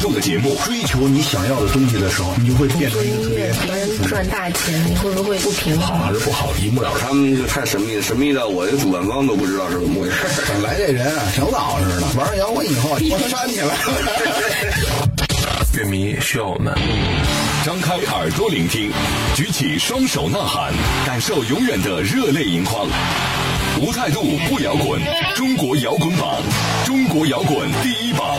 态度的节目。追求你想要的东西的时候，你就会变成一个特别人赚大钱，你会不会不平衡？好还是不好，一目了然。他们就太神秘了，神秘到我的主办方都不知道是怎么回事。本来这人啊，挺老实的，玩上摇滚以后，我煽起来了。乐迷需要我们。张开耳朵聆听，举起双手呐喊，感受永远的热泪盈眶。无态度不摇滚，中国摇滚榜，中国摇滚第一榜。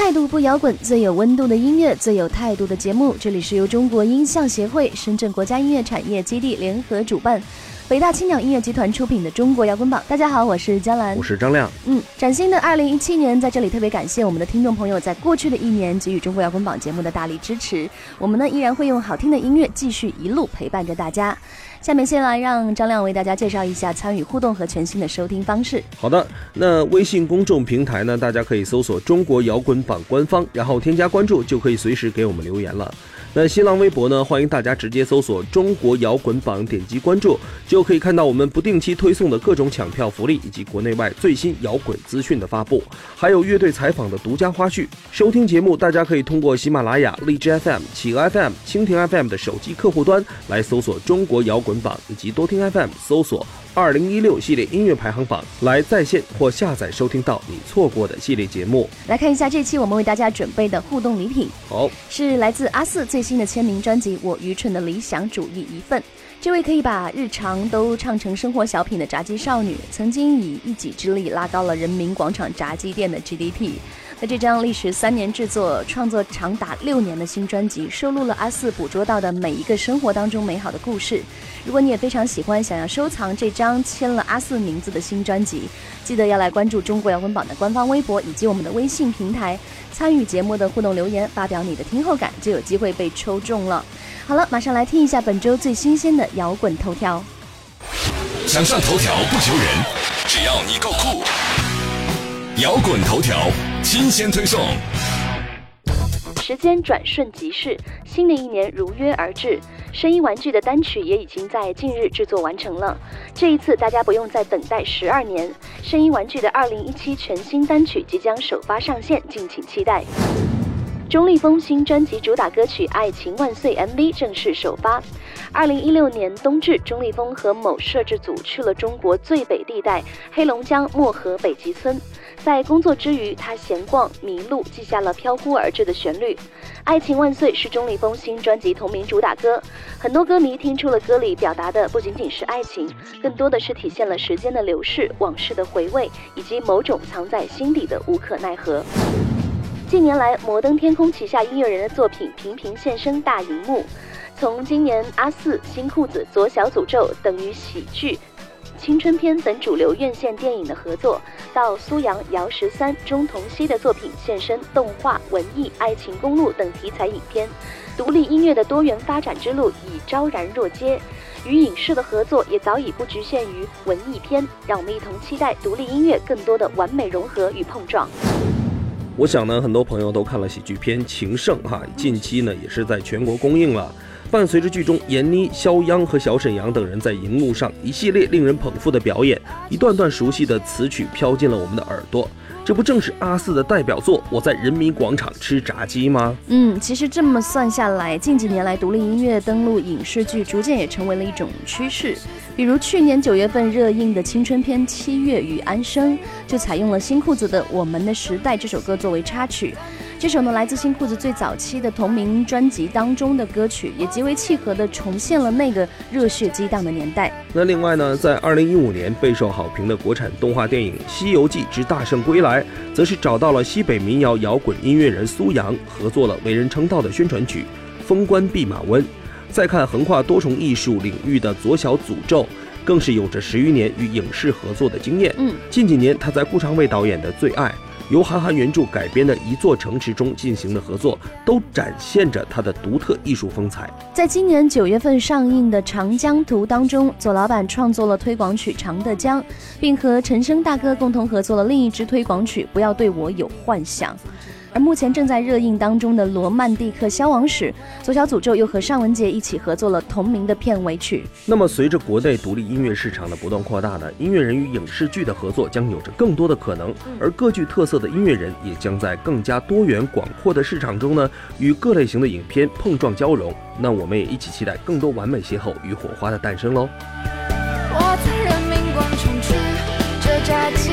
态度不摇滚，最有温度的音乐，最有态度的节目。这里是由中国音像协会、深圳国家音乐产业基地联合主办。北大青鸟音乐集团出品的《中国摇滚榜》，大家好，我是江兰，我是张亮。嗯，崭新的二零一七年，在这里特别感谢我们的听众朋友在过去的一年给予《中国摇滚榜》节目的大力支持。我们呢依然会用好听的音乐继续一路陪伴着大家。下面先来让张亮为大家介绍一下参与互动和全新的收听方式。好的，那微信公众平台呢，大家可以搜索“中国摇滚榜”官方，然后添加关注，就可以随时给我们留言了。那新浪微博呢？欢迎大家直接搜索“中国摇滚榜”，点击关注，就可以看到我们不定期推送的各种抢票福利，以及国内外最新摇滚资讯的发布，还有乐队采访的独家花絮。收听节目，大家可以通过喜马拉雅、荔枝 FM、企鹅 FM、蜻蜓 FM 的手机客户端来搜索“中国摇滚榜”，以及多听 FM 搜索。二零一六系列音乐排行榜来在线或下载收听到你错过的系列节目。来看一下这期我们为大家准备的互动礼品，好，是来自阿四最新的签名专辑《我愚蠢的理想主义》一份。这位可以把日常都唱成生活小品的炸鸡少女，曾经以一己之力拉高了人民广场炸鸡店的 GDP。在这张历时三年制作、创作长达六年的新专辑，收录了阿四捕捉到的每一个生活当中美好的故事。如果你也非常喜欢，想要收藏这张签了阿四名字的新专辑，记得要来关注中国摇滚榜的官方微博以及我们的微信平台，参与节目的互动留言，发表你的听后感，就有机会被抽中了。好了，马上来听一下本周最新鲜的摇滚头条。想上头条不求人，只要你够酷。摇滚头条。新鲜推送，时间转瞬即逝，新的一年如约而至。声音玩具的单曲也已经在近日制作完成了。这一次，大家不用再等待十二年，声音玩具的二零一七全新单曲即将首发上线，敬请期待。钟立风新专辑主打歌曲《爱情万岁》MV 正式首发。二零一六年冬至，钟立风和某摄制组去了中国最北地带黑龙江漠河北极村。在工作之余，他闲逛迷路，记下了飘忽而至的旋律。《爱情万岁》是钟立风新专辑同名主打歌。很多歌迷听出了歌里表达的不仅仅是爱情，更多的是体现了时间的流逝、往事的回味，以及某种藏在心底的无可奈何。近年来，摩登天空旗下音乐人的作品频频现身大荧幕。从今年阿四、新裤子、左小诅咒等于喜剧、青春片等主流院线电影的合作，到苏阳、姚十三、钟童熙的作品现身动画、文艺、爱情公路等题材影片，独立音乐的多元发展之路已昭然若揭。与影视的合作也早已不局限于文艺片，让我们一同期待独立音乐更多的完美融合与碰撞。我想呢，很多朋友都看了喜剧片《情圣》哈，近期呢也是在全国公映了。伴随着剧中闫妮、肖央和小沈阳等人在荧幕上一系列令人捧腹的表演，一段段熟悉的词曲飘进了我们的耳朵。这不正是阿四的代表作《我在人民广场吃炸鸡》吗？嗯，其实这么算下来，近几年来独立音乐登陆影视剧，逐渐也成为了一种趋势。比如去年九月份热映的青春片《七月与安生》，就采用了新裤子的《我们的时代》这首歌作为插曲。这首呢，来自新裤子最早期的同名专辑当中的歌曲，也极为契合的重现了那个热血激荡的年代。那另外呢，在二零一五年备受好评的国产动画电影《西游记之大圣归来》，则是找到了西北民谣摇滚音乐人苏阳，合作了为人称道的宣传曲《封官弼马温》。再看横跨多重艺术领域的左小诅咒，更是有着十余年与影视合作的经验。嗯，近几年他在顾长卫导演的《最爱》。由韩寒原著改编的一座城池中进行的合作，都展现着他的独特艺术风采。在今年九月份上映的《长江图》当中，左老板创作了推广曲《长的江》，并和陈升大哥共同合作了另一支推广曲《不要对我有幻想》。而目前正在热映当中的《罗曼蒂克消亡史》，左小诅咒又和尚雯婕一起合作了同名的片尾曲。那么，随着国内独立音乐市场的不断扩大呢，音乐人与影视剧的合作将有着更多的可能，而各具特色的音乐人也将在更加多元广阔的市场中呢，与各类型的影片碰撞交融。那我们也一起期待更多完美邂逅与火花的诞生喽。我在人民广场吃着炸鸡，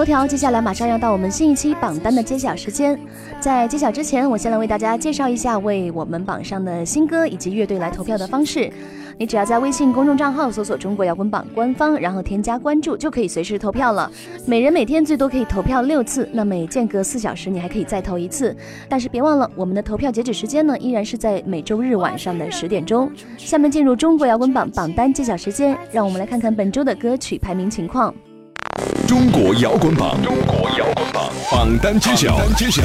头条，接下来马上要到我们新一期榜单的揭晓时间。在揭晓之前，我先来为大家介绍一下为我们榜上的新歌以及乐队来投票的方式。你只要在微信公众账号搜索“中国摇滚榜”官方，然后添加关注，就可以随时投票了。每人每天最多可以投票六次，那每间隔四小时你还可以再投一次。但是别忘了，我们的投票截止时间呢，依然是在每周日晚上的十点钟。下面进入中国摇滚榜榜单揭晓时间，让我们来看看本周的歌曲排名情况。中国摇滚榜，中国摇滚榜榜单揭晓，榜单揭晓。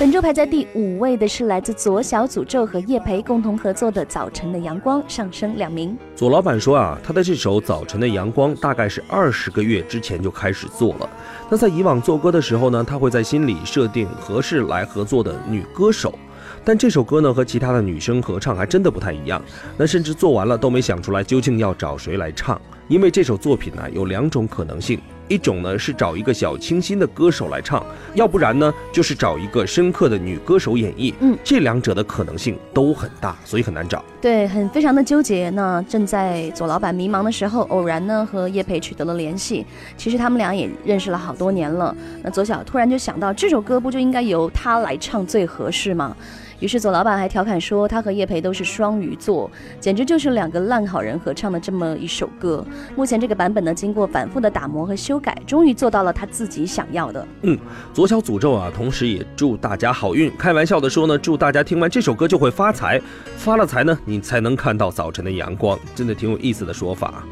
本周排在第五位的是来自左小诅咒和叶培共同合作的《早晨的阳光》，上升两名。左老板说啊，他的这首《早晨的阳光》大概是二十个月之前就开始做了。那在以往做歌的时候呢，他会在心里设定合适来合作的女歌手。但这首歌呢和其他的女生合唱还真的不太一样，那甚至做完了都没想出来究竟要找谁来唱，因为这首作品呢有两种可能性，一种呢是找一个小清新的歌手来唱，要不然呢就是找一个深刻的女歌手演绎，嗯，这两者的可能性都很大，所以很难找。对，很非常的纠结。那正在左老板迷茫的时候，偶然呢和叶培取得了联系。其实他们俩也认识了好多年了。那左小突然就想到，这首歌不就应该由他来唱最合适吗？于是左老板还调侃说，他和叶培都是双鱼座，简直就是两个烂好人合唱的这么一首歌。目前这个版本呢，经过反复的打磨和修改，终于做到了他自己想要的。嗯，左小诅咒啊，同时也祝大家好运。开玩笑的说呢，祝大家听完这首歌就会发财，发了财呢，你才能看到早晨的阳光，真的挺有意思的说法。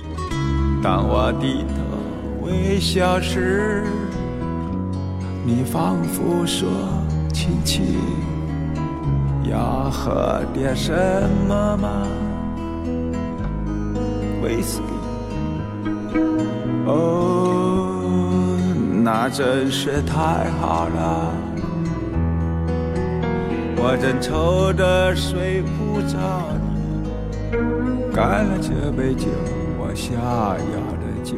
当我低头微笑时，你仿佛说：“亲亲。”要喝点什么吗？威士忌。哦，那真是太好了。我正愁得睡不着呢。干了这杯酒，我想要的酒，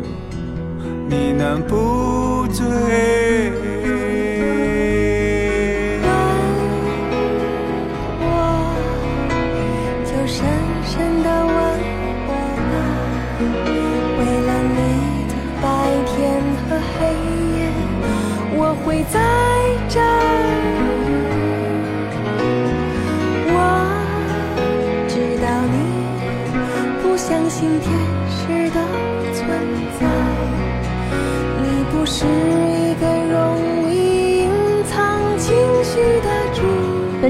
你能不醉？深深的吻我吧，为了你的白天和黑夜，我会在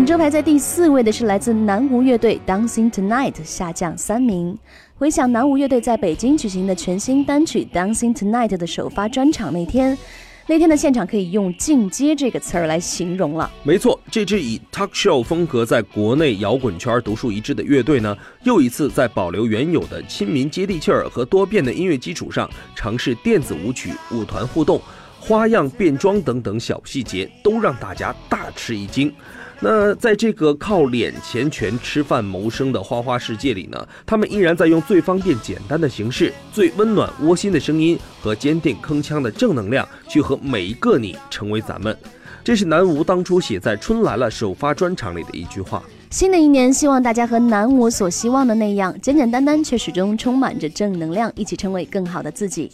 周排在第四位的是来自南无乐队《Dancing Tonight》，下降三名。回想南无乐队在北京举行的全新单曲《Dancing Tonight》的首发专场那天，那天的现场可以用“进阶”这个词儿来形容了。没错，这支以 talk show 风格在国内摇滚圈独树一帜的乐队呢，又一次在保留原有的亲民接地气儿和多变的音乐基础上，尝试电子舞曲、舞团互动、花样变装等等小细节，都让大家大吃一惊。那在这个靠脸钱权吃饭谋生的花花世界里呢，他们依然在用最方便简单的形式、最温暖窝心的声音和坚定铿锵的正能量，去和每一个你成为咱们。这是南无当初写在《春来了》首发专场里的一句话。新的一年，希望大家和南无所希望的那样，简简单单却始终充满着正能量，一起成为更好的自己。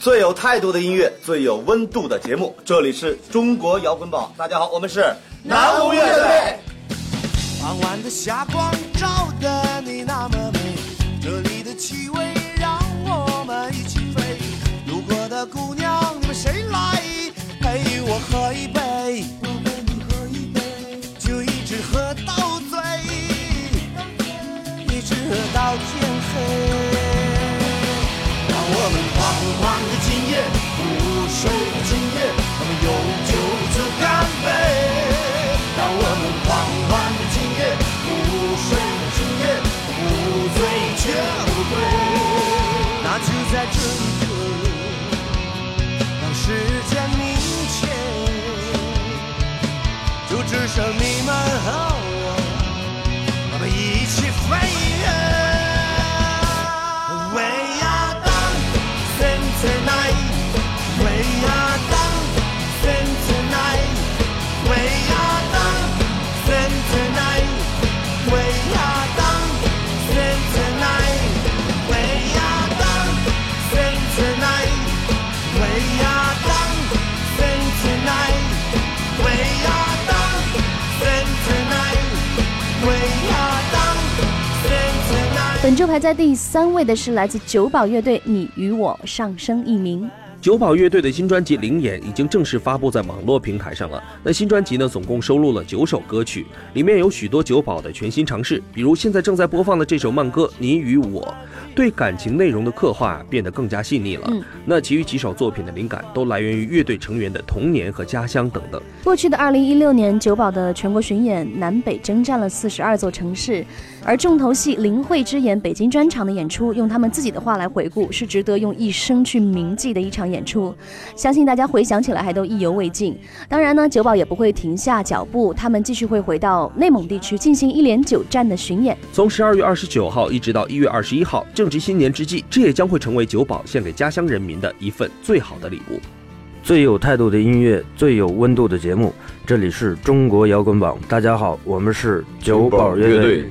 最有态度的音乐，最有温度的节目，这里是中国摇滚榜。大家好，我们是南无乐队。傍晚的霞光照得你那么美，这里的气味在这一刻，让时间凝结，就只剩你们和我，我们一起飞跃。We are done, sing tonight. We are done, 排在第三位的是来自九宝乐队《你与我》，上升一名。九宝乐队的新专辑《灵眼》已经正式发布在网络平台上了。那新专辑呢，总共收录了九首歌曲，里面有许多九宝的全新尝试，比如现在正在播放的这首慢歌《你与我》，对感情内容的刻画变得更加细腻了。嗯那其余几首作品的灵感都来源于乐队成员的童年和家乡等等。过去的二零一六年，九宝的全国巡演南北征战了四十二座城市，而重头戏灵慧之眼北京专场的演出，用他们自己的话来回顾，是值得用一生去铭记的一场演出，相信大家回想起来还都意犹未尽。当然呢，九宝也不会停下脚步，他们继续会回到内蒙地区进行一连九站的巡演。从十二月二十九号一直到一月二十一号，正值新年之际，这也将会成为九宝献给家乡人民的一份最好的礼物。最有态度的音乐，最有温度的节目。这里是中国摇滚榜，大家好，我们是九宝乐队。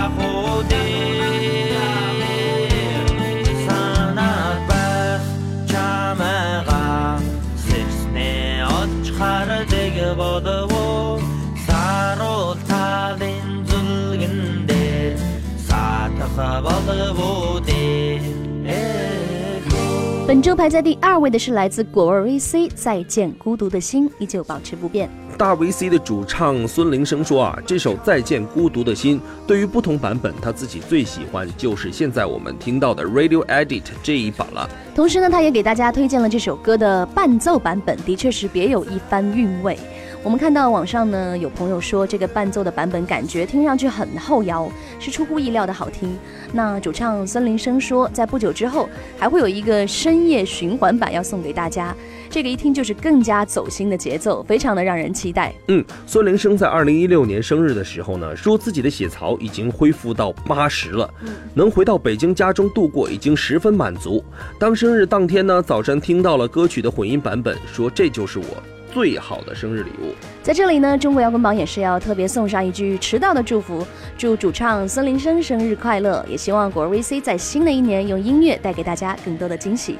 本周排在第二位的是来自果味 VC《再见孤独的心》，依旧保持不变。大 VC 的主唱孙林生说啊，这首《再见孤独的心》对于不同版本，他自己最喜欢就是现在我们听到的 Radio Edit 这一版了。同时呢，他也给大家推荐了这首歌的伴奏版本，的确是别有一番韵味。我们看到网上呢有朋友说，这个伴奏的版本感觉听上去很后摇，是出乎意料的好听。那主唱孙林生说，在不久之后还会有一个深夜循环版要送给大家，这个一听就是更加走心的节奏，非常的让人期待。嗯，孙林生在二零一六年生日的时候呢，说自己的血槽已经恢复到八十了，能回到北京家中度过已经十分满足。当生日当天呢，早晨听到了歌曲的混音版本，说这就是我最好的生日礼物。在这里呢，中国摇滚榜也是要特别送上一句迟到的祝福，祝主唱孙林生生日快乐，也希望果儿 VC 在新的一年用音乐带给大家更多的惊喜。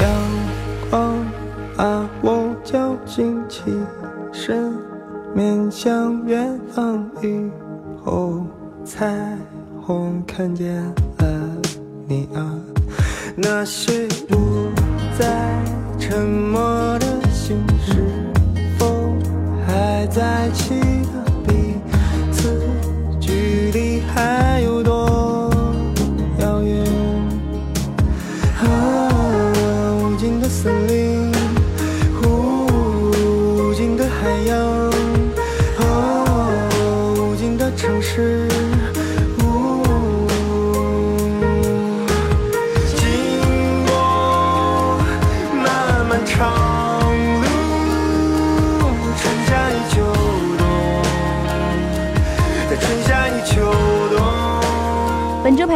阳光把我叫醒起身，面向远方以后，彩虹看见了你啊，那是不再沉默的心，是否还在记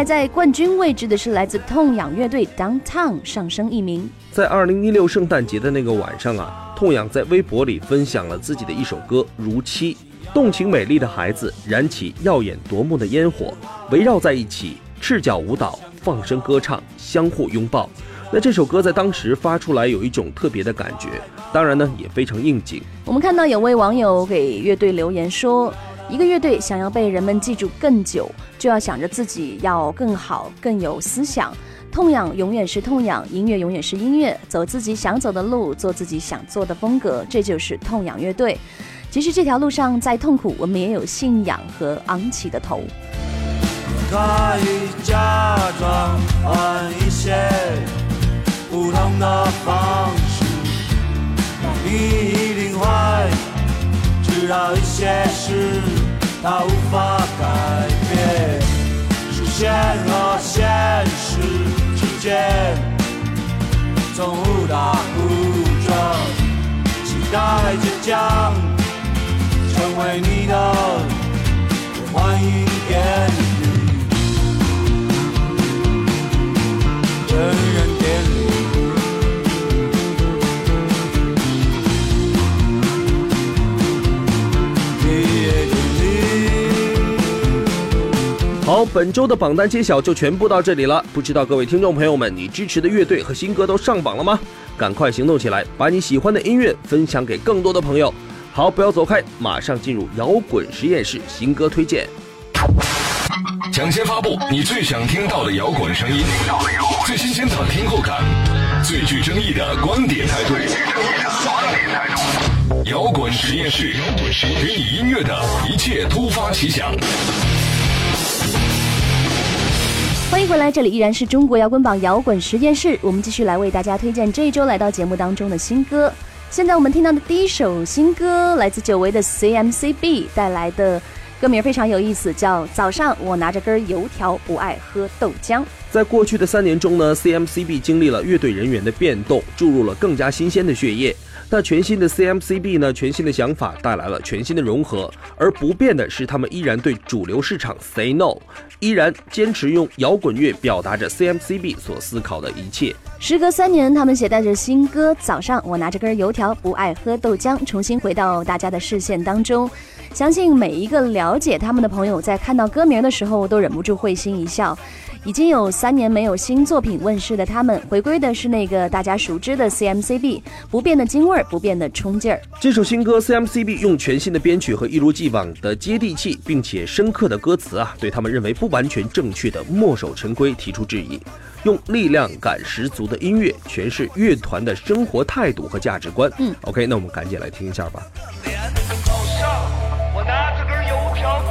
在冠军位置的是来自痛仰乐队 Downtown 上升一名。在二零一六圣诞节的那个晚上啊，痛仰在微博里分享了自己的一首歌《如期》，动情美丽的孩子燃起耀眼夺目的烟火，围绕在一起，赤脚舞蹈，放声歌唱，相互拥抱。那这首歌在当时发出来有一种特别的感觉，当然呢也非常应景。我们看到有位网友给乐队留言说。一个乐队想要被人们记住更久，就要想着自己要更好、更有思想。痛仰永远是痛仰，音乐永远是音乐，走自己想走的路，做自己想做的风格，这就是痛仰乐队。其实这条路上再痛苦，我们也有信仰和昂起的头。可以假装换一些不同的方式，你一定会知道一些事它无法改变，视线和现实之间总互打互撞，期待着将成为你的欢迎点滴。人人本周的榜单揭晓就全部到这里了。不知道各位听众朋友们，你支持的乐队和新歌都上榜了吗？赶快行动起来，把你喜欢的音乐分享给更多的朋友。好，不要走开，马上进入摇滚实验室新歌推荐。抢先发布你最想听到的摇滚声音，最新鲜的听后感，最具争议的观点态度。摇滚实验室，给你音乐的一切突发奇想。欢迎回来，这里依然是中国摇滚榜摇滚实验室，我们继续来为大家推荐这一周来到节目当中的新歌。现在我们听到的第一首新歌来自久违的 CMCB 带来的。歌名非常有意思，叫《早上我拿着根油条，不爱喝豆浆》。在过去的三年中呢，CMCB 经历了乐队人员的变动，注入了更加新鲜的血液。那全新的 CMCB 呢，全新的想法带来了全新的融合，而不变的是他们依然对主流市场 say no，依然坚持用摇滚乐表达着 CMCB 所思考的一切。时隔三年，他们携带着新歌《早上我拿着根油条，不爱喝豆浆》，重新回到大家的视线当中。相信每一个了解他们的朋友，在看到歌名的时候，都忍不住会心一笑。已经有三年没有新作品问世的他们，回归的是那个大家熟知的 CMCB，不变的京味儿，不变的冲劲儿。这首新歌 CMCB 用全新的编曲和一如既往的接地气并且深刻的歌词啊，对他们认为不完全正确的墨守成规提出质疑，用力量感十足的音乐诠释乐团的生活态度和价值观。嗯，OK，那我们赶紧来听一下吧。我拿着根油条，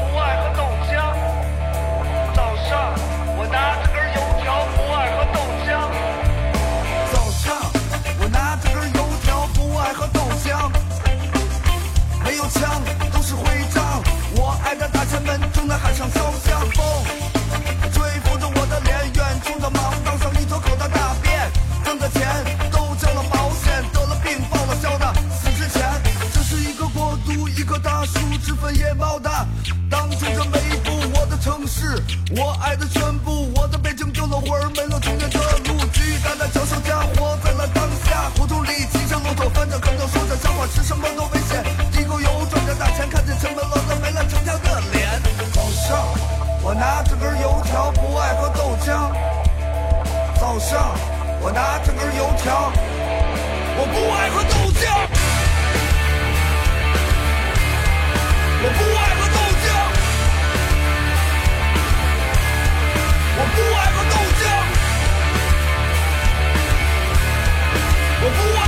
大树，枝分叶茂的，当中这每一步我的城市，我爱的全部，我的北京丢了魂儿，没了中间的路，巨大的脚手架，活在了当下，胡同里骑着骆驼，翻着跟头，说着笑话，吃什么都危险，地沟油赚着大钱，看见城门老子没了城墙的脸。早上我拿着根油条，不爱喝豆浆。早上我拿着根油条，我不爱喝豆浆。我不爱喝豆浆，我不爱喝豆浆，我不爱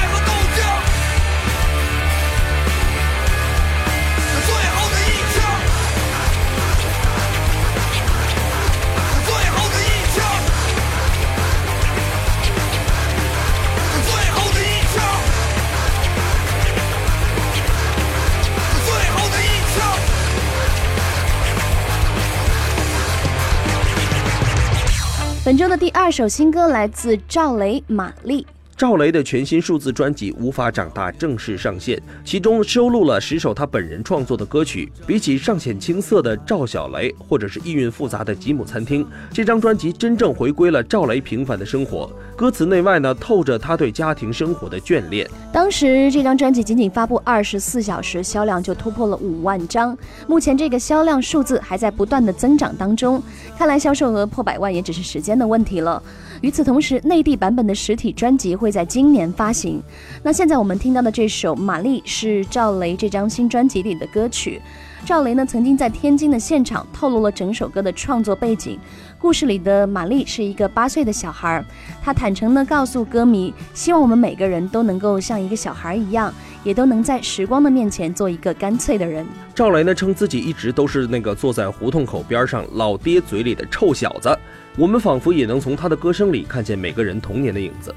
周的第二首新歌来自赵雷、马丽，赵雷的全新数字专辑《无法长大》正式上线，其中收录了十首他本人创作的歌曲。比起尚显青涩的赵小雷，或者是意蕴复杂的《吉姆餐厅》，这张专辑真正回归了赵雷平凡的生活。歌词内外呢，透着他对家庭生活的眷恋。当时这张专辑仅仅发布二十四小时，销量就突破了五万张。目前这个销量数字还在不断的增长当中，看来销售额破百万也只是时间的问题了。与此同时，内地版本的实体专辑会会在今年发行。那现在我们听到的这首《玛丽》是赵雷这张新专辑里的歌曲。赵雷呢曾经在天津的现场透露了整首歌的创作背景。故事里的玛丽是一个八岁的小孩，她坦诚地告诉歌迷，希望我们每个人都能够像一个小孩一样，也都能在时光的面前做一个干脆的人。赵雷呢称自己一直都是那个坐在胡同口边上老爹嘴里的臭小子。我们仿佛也能从他的歌声里看见每个人童年的影子。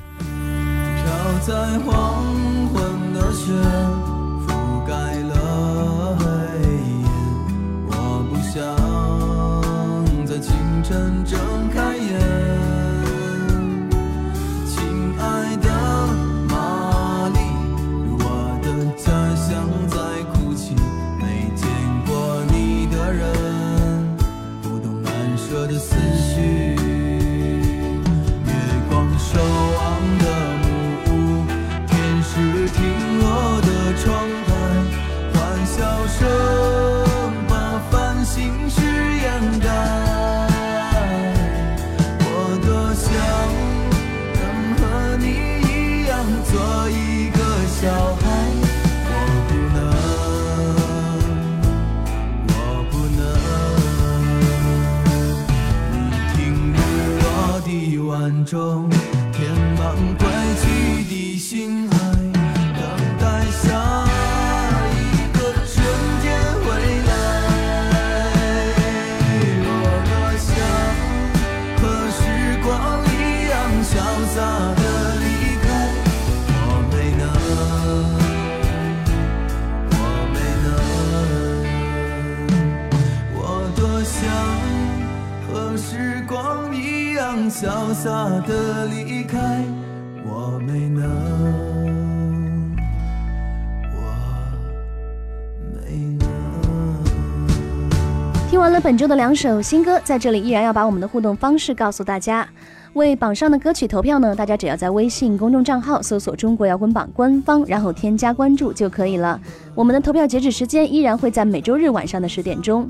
飘在黄昏的雪覆盖了黑夜，我不想在清晨睁晚钟，填满归去的心，的离开，我没能，我没能。听完了本周的两首新歌，在这里依然要把我们的互动方式告诉大家。为榜上的歌曲投票呢，大家只要在微信公众账号搜索“中国摇滚榜”官方，然后添加关注就可以了。我们的投票截止时间依然会在每周日晚上的十点钟。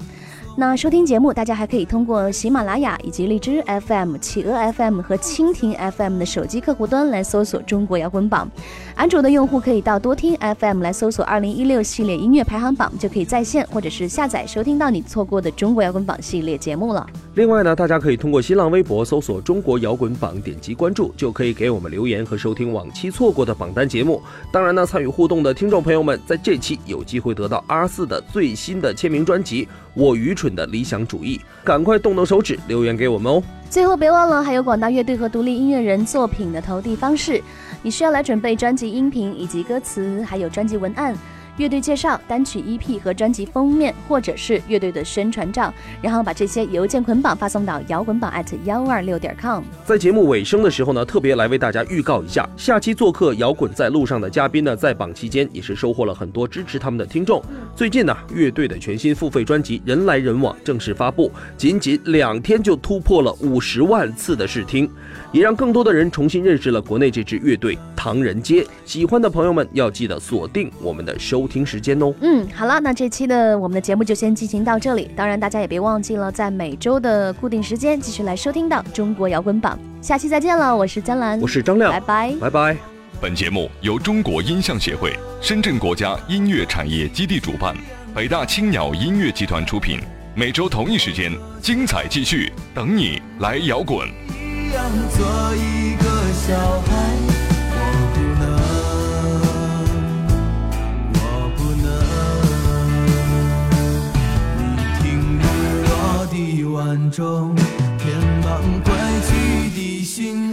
那收听节目，大家还可以通过喜马拉雅以及荔枝 FM、企鹅 FM 和蜻蜓 FM 的手机客户端来搜索“中国摇滚榜”。安卓的用户可以到多听 FM 来搜索“二零一六系列音乐排行榜”，就可以在线或者是下载收听到你错过的中国摇滚榜系列节目了。另外呢，大家可以通过新浪微博搜索“中国摇滚榜”，点击关注，就可以给我们留言和收听往期错过的榜单节目。当然呢，参与互动的听众朋友们，在这期有机会得到 R 四的最新的签名专辑《我愚蠢的理想主义》，赶快动动手指留言给我们哦。最后别忘了，还有广大乐队和独立音乐人作品的投递方式。你需要来准备专辑音频以及歌词，还有专辑文案、乐队介绍、单曲 EP 和专辑封面，或者是乐队的宣传照，然后把这些邮件捆绑发送到摇滚榜 at 幺二六点 com。在节目尾声的时候呢，特别来为大家预告一下，下期做客摇滚在路上的嘉宾呢，在榜期间也是收获了很多支持他们的听众。最近呢，乐队的全新付费专辑《人来人往》正式发布，仅仅两天就突破了五十万次的试听，也让更多的人重新认识了国内这支乐队唐人街。喜欢的朋友们要记得锁定我们的收收听时间哦。嗯，好了，那这期的我们的节目就先进行到这里。当然，大家也别忘记了，在每周的固定时间继续来收听到中国摇滚榜。下期再见了，我是江兰，我是张亮，拜拜，拜拜。本节目由中国音像协会、深圳国家音乐产业基地主办，北大青鸟音乐集团出品。每周同一时间，精彩继续，等你来摇滚。一样做一个小孩。中填满怪气的心